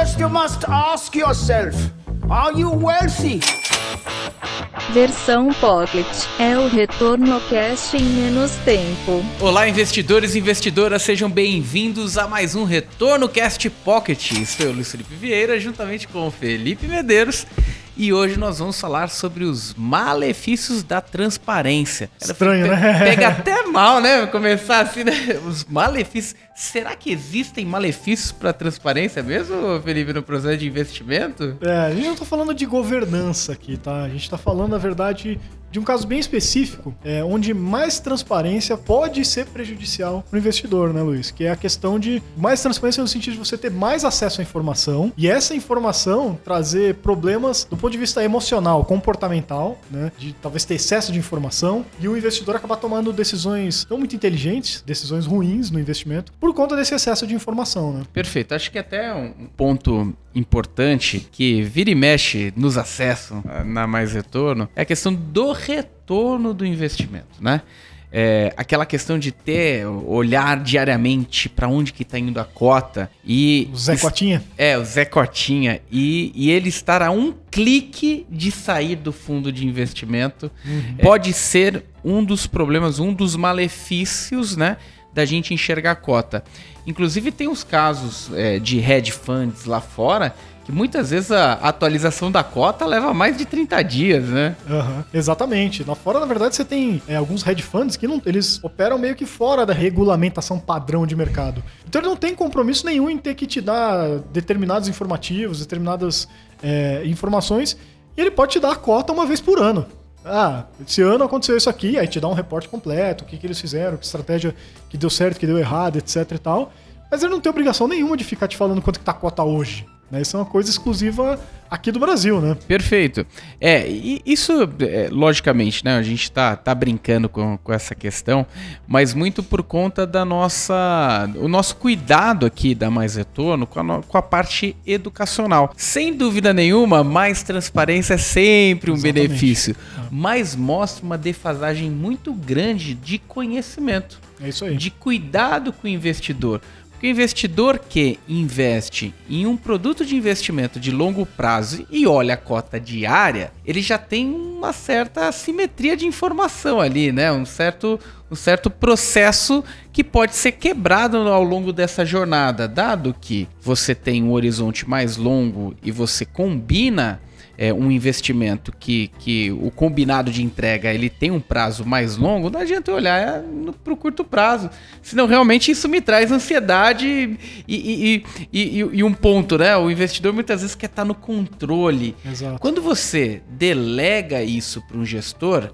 First, you must ask yourself Are you wealthy? Versão Pocket é o retorno cash em menos tempo. Olá, investidores e investidoras, sejam bem-vindos a mais um Retorno Cast Pocket. Estou eu, Luiz Felipe Vieira, juntamente com o Felipe Medeiros. E hoje nós vamos falar sobre os malefícios da transparência. Estranho, né? Pega até mal, né? Começar assim, né? Os malefícios. Será que existem malefícios para a transparência mesmo, Felipe, no processo de investimento? É, a gente não está falando de governança aqui, tá? A gente está falando, na verdade, de um caso bem específico, é, onde mais transparência pode ser prejudicial para o investidor, né, Luiz? Que é a questão de mais transparência no sentido de você ter mais acesso à informação e essa informação trazer problemas do ponto de vista emocional, comportamental, né? De talvez ter excesso de informação e o investidor acabar tomando decisões não muito inteligentes, decisões ruins no investimento, por conta desse excesso de informação, né? Perfeito. Acho que até um ponto importante que vira e mexe nos acessos na Mais Retorno é a questão do retorno do investimento, né? É, aquela questão de ter, olhar diariamente para onde que está indo a cota e... O Zé Cotinha? É, o Zé Cotinha. E, e ele estar a um clique de sair do fundo de investimento uhum. pode ser um dos problemas, um dos malefícios, né? Da gente enxergar a cota. Inclusive tem os casos é, de hedge funds lá fora que muitas vezes a atualização da cota leva mais de 30 dias, né? Uhum, exatamente. Lá fora, na verdade, você tem é, alguns hedge funds que não, eles operam meio que fora da regulamentação padrão de mercado. Então ele não tem compromisso nenhum em ter que te dar determinados informativos, determinadas é, informações, e ele pode te dar a cota uma vez por ano. Ah, esse ano aconteceu isso aqui, aí te dá um reporte completo, o que, que eles fizeram, que estratégia que deu certo, que deu errado, etc e tal. Mas ele não tem obrigação nenhuma de ficar te falando quanto que tá a cota hoje. Né? Isso é uma coisa exclusiva aqui do Brasil, né? Perfeito. É, e isso, é, logicamente, né? A gente tá, tá brincando com, com essa questão, mas muito por conta da nossa. o nosso cuidado aqui da Mais Retorno com a, com a parte educacional. Sem dúvida nenhuma, mais transparência é sempre um Exatamente. benefício, é. mas mostra uma defasagem muito grande de conhecimento. É isso aí. De cuidado com o investidor. O investidor que investe em um produto de investimento de longo prazo e olha a cota diária, ele já tem uma certa assimetria de informação ali, né? Um certo, um certo processo que pode ser quebrado ao longo dessa jornada, dado que você tem um horizonte mais longo e você combina é, um investimento que, que o combinado de entrega ele tem um prazo mais longo, não adianta eu olhar para o curto prazo. Senão, realmente, isso me traz ansiedade e, e, e, e, um ponto, né? O investidor muitas vezes quer estar no controle. Exato. Quando você delega isso para um gestor,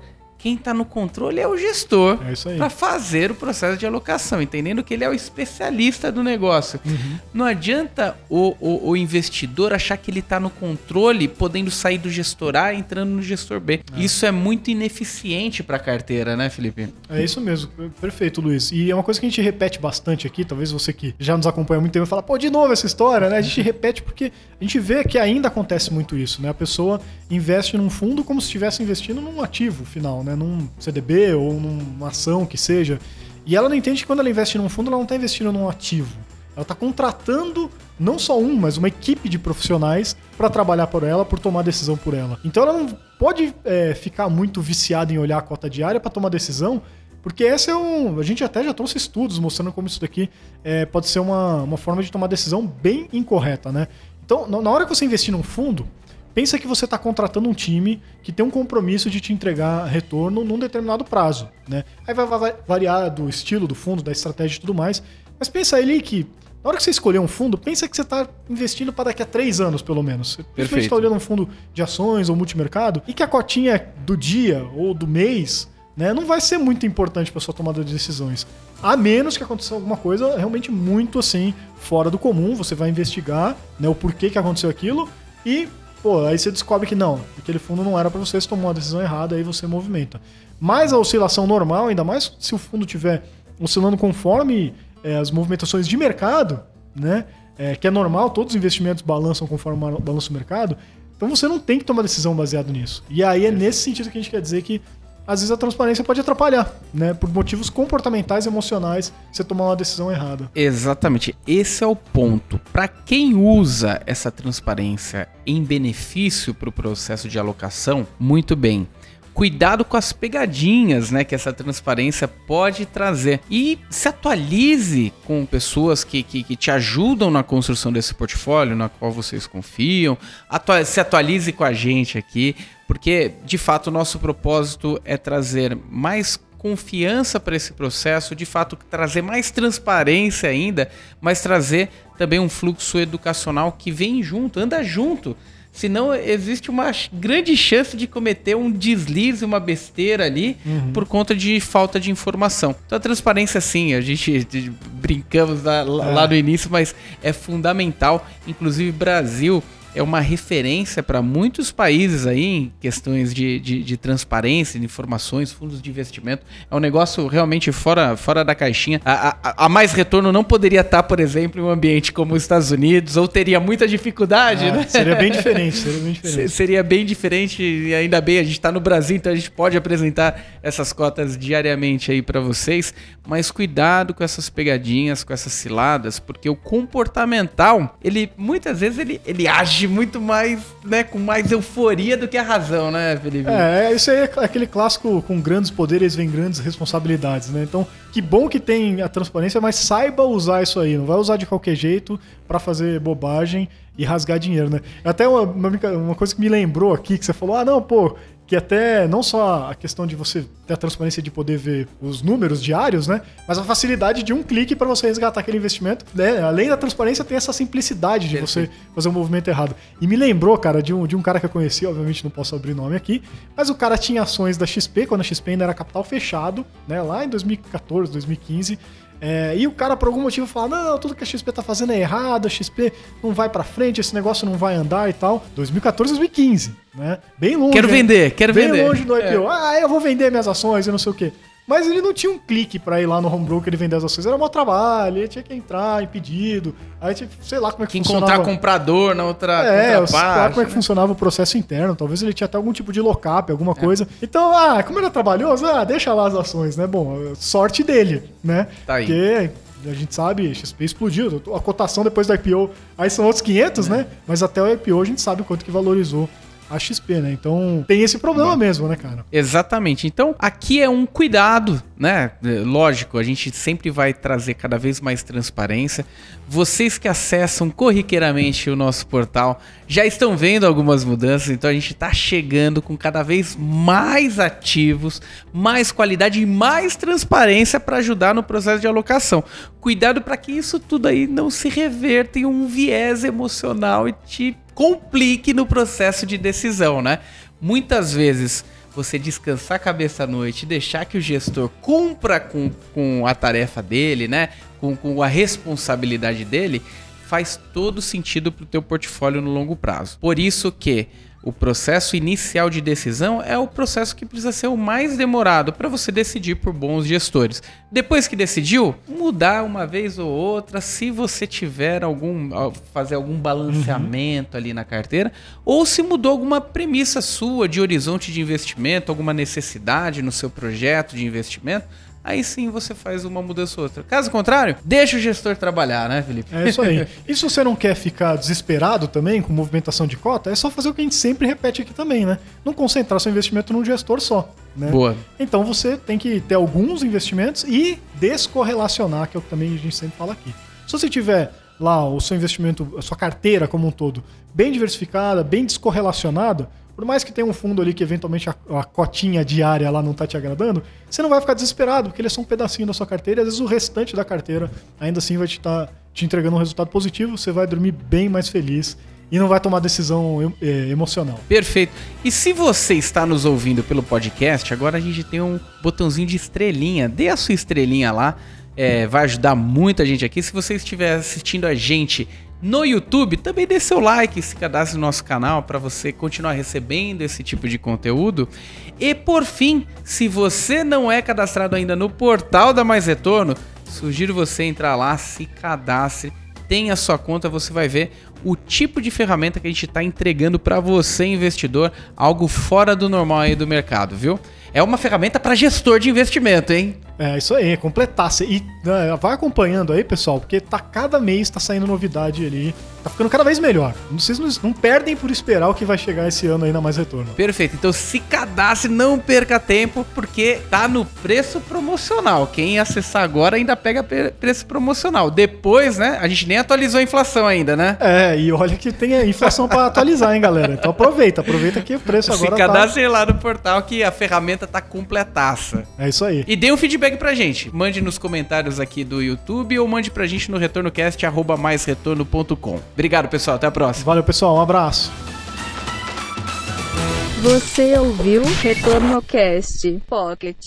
quem está no controle é o gestor é para fazer o processo de alocação, entendendo que ele é o especialista do negócio. Uhum. Não adianta o, o, o, investidor achar que ele está no controle, podendo sair do gestor A e entrando no gestor B. É. Isso é muito ineficiente para a carteira, né, Felipe? É isso mesmo. Perfeito, Luiz. E é uma coisa que a gente repete bastante aqui, talvez você que já nos acompanha há muito tempo fala, pô, de novo essa história, né? A gente repete porque a gente vê que ainda acontece muito isso, né? A pessoa investe num fundo como se estivesse investindo num ativo final, né? Num CDB ou numa ação que seja. E ela não entende que quando ela investe num fundo, ela não está investindo num ativo. Ela está contratando não só um, mas uma equipe de profissionais para trabalhar por ela, por tomar decisão por ela. Então ela não pode é, ficar muito viciada em olhar a cota diária para tomar decisão, porque essa é um. A gente até já trouxe estudos mostrando como isso daqui é, pode ser uma, uma forma de tomar decisão bem incorreta, né? Então, na hora que você investir num fundo, pensa que você está contratando um time que tem um compromisso de te entregar retorno num determinado prazo, né? Aí vai variar do estilo do fundo, da estratégia e tudo mais. Mas pensa ali que na hora que você escolher um fundo, pensa que você está investindo para daqui a três anos, pelo menos. Você está olhando um fundo de ações ou multimercado e que a cotinha do dia ou do mês né, não vai ser muito importante para sua tomada de decisões. A menos que aconteça alguma coisa realmente muito assim, fora do comum, você vai investigar né, o porquê que aconteceu aquilo e, pô, aí você descobre que não, aquele fundo não era para você, você tomou uma decisão errada, aí você movimenta. Mas a oscilação normal, ainda mais se o fundo estiver oscilando conforme é, as movimentações de mercado, né, é, que é normal, todos os investimentos balançam conforme balança o mercado, então você não tem que tomar decisão baseado nisso. E aí é nesse sentido que a gente quer dizer que às vezes a transparência pode atrapalhar, né? Por motivos comportamentais, emocionais, você tomar uma decisão errada. Exatamente. Esse é o ponto. Para quem usa essa transparência em benefício para o processo de alocação, muito bem. Cuidado com as pegadinhas, né, que essa transparência pode trazer. E se atualize com pessoas que, que, que te ajudam na construção desse portfólio, na qual vocês confiam. Atua se atualize com a gente aqui, porque de fato o nosso propósito é trazer mais confiança para esse processo, de fato trazer mais transparência ainda, mas trazer também um fluxo educacional que vem junto, anda junto Senão existe uma grande chance de cometer um deslize, uma besteira ali, uhum. por conta de falta de informação. Então a transparência, sim, a gente brincamos lá, lá é. no início, mas é fundamental. Inclusive, Brasil é uma referência para muitos países aí em questões de, de, de, transparência, de informações, fundos de investimento. É um negócio realmente fora, fora da caixinha. A, a, a mais retorno não poderia estar, por exemplo, em um ambiente como os Estados Unidos, ou teria muita dificuldade, ah, né? Seria bem diferente, seria bem diferente. Seria bem diferente, e ainda bem, a gente está no Brasil, então a gente pode apresentar essas cotas diariamente aí para vocês. Mas cuidado com essas pegadinhas, com essas ciladas, porque o comportamental, ele muitas vezes ele, ele age muito mais, né, com mais euforia do que a razão, né, Felipe? É, isso aí é aquele clássico com grandes poderes vem grandes responsabilidades, né? Então, que bom que tem a transparência, mas saiba usar isso aí, não vai usar de qualquer jeito para fazer bobagem e rasgar dinheiro, né? Até uma, uma, coisa que me lembrou aqui, que você falou, ah, não, pô, que até não só a questão de você ter a transparência de poder ver os números diários, né? Mas a facilidade de um clique para você resgatar aquele investimento. Né? Além da transparência, tem essa simplicidade de você fazer um movimento errado. E me lembrou, cara, de um, de um cara que eu conheci, obviamente não posso abrir nome aqui, mas o cara tinha ações da XP, quando a XP ainda era capital fechado, né? Lá em 2014, 2015. É, e o cara, por algum motivo, fala: Não, tudo que a XP tá fazendo é errado, a XP não vai para frente, esse negócio não vai andar e tal. 2014, 2015, né? Bem longe. Quero vender, quero bem vender. Bem longe do IPO. É. Ah, eu vou vender minhas ações e não sei o quê. Mas ele não tinha um clique para ir lá no home broker e vender as ações. Era um trabalho, ele tinha que entrar em pedido. Aí tinha, sei lá como é que, que funcionava. encontrar comprador na outra É, outra parte, lá como é que né? funcionava o processo interno. Talvez ele tinha até algum tipo de lockup, alguma é. coisa. Então, ah, como era trabalhoso, ah, deixa lá as ações, né? Bom, sorte dele, né? Tá aí. Porque a gente sabe, XP explodiu. A cotação depois do IPO, aí são outros 500, é. né? Mas até o IPO a gente sabe quanto que valorizou a XP, né? Então tem esse problema Bom, mesmo, né, cara? Exatamente. Então aqui é um cuidado, né? Lógico, a gente sempre vai trazer cada vez mais transparência. Vocês que acessam corriqueiramente o nosso portal já estão vendo algumas mudanças, então a gente está chegando com cada vez mais ativos, mais qualidade e mais transparência para ajudar no processo de alocação. Cuidado para que isso tudo aí não se reverta em um viés emocional e te complique no processo de decisão, né? Muitas vezes você descansar a cabeça à noite deixar que o gestor cumpra com, com a tarefa dele, né? Com, com a responsabilidade dele, faz todo sentido para o teu portfólio no longo prazo. Por isso que o processo inicial de decisão é o processo que precisa ser o mais demorado para você decidir por bons gestores. Depois que decidiu, mudar uma vez ou outra, se você tiver algum fazer algum balanceamento uhum. ali na carteira, ou se mudou alguma premissa sua de horizonte de investimento, alguma necessidade no seu projeto de investimento, aí sim você faz uma mudança ou outra. Caso contrário, deixa o gestor trabalhar, né, Felipe? É isso aí. e se você não quer ficar desesperado também com movimentação de cota, é só fazer o que a gente sempre repete aqui também, né? Não concentrar seu investimento num gestor só. Né? Boa. Então você tem que ter alguns investimentos e descorrelacionar, que é o que também a gente sempre fala aqui. Se você tiver lá o seu investimento, a sua carteira como um todo, bem diversificada, bem descorrelacionada, por mais que tenha um fundo ali que eventualmente a, a, cotinha diária lá não tá te agradando, você não vai ficar desesperado, porque ele é só um pedacinho da sua carteira e às vezes o restante da carteira ainda assim vai te estar tá, te entregando um resultado positivo, você vai dormir bem mais feliz e não vai tomar decisão é, emocional. Perfeito. E se você está nos ouvindo pelo podcast, agora a gente tem um botãozinho de estrelinha. Dê a sua estrelinha lá. É, vai ajudar muita gente aqui. Se você estiver assistindo a gente no YouTube, também dê seu like, se cadastre no nosso canal para você continuar recebendo esse tipo de conteúdo. E por fim, se você não é cadastrado ainda no portal da Mais Retorno, sugiro você entrar lá, se cadastre, tenha sua conta, você vai ver o tipo de ferramenta que a gente está entregando para você, investidor, algo fora do normal aí do mercado, viu? É uma ferramenta para gestor de investimento, hein? É, isso aí, completasse. E né, vai acompanhando aí, pessoal, porque tá cada mês tá saindo novidade ali. Tá ficando cada vez melhor. Vocês não, não perdem por esperar o que vai chegar esse ano aí na Mais Retorno. Perfeito. Então se cadastre, não perca tempo, porque tá no preço promocional. Quem acessar agora ainda pega pre- preço promocional. Depois, né? A gente nem atualizou a inflação ainda, né? É, e olha que tem a inflação pra atualizar, hein, galera. Então aproveita, aproveita que o preço Se agora tá... cadastre lá no portal que a ferramenta tá completaça. É isso aí. E dê um feedback pra gente. Mande nos comentários aqui do YouTube ou mande pra gente no retornocast arroba maisretorno.com. Obrigado, pessoal. Até a próxima. Valeu, pessoal. Um abraço. Você ouviu Retorno Cast Pocket.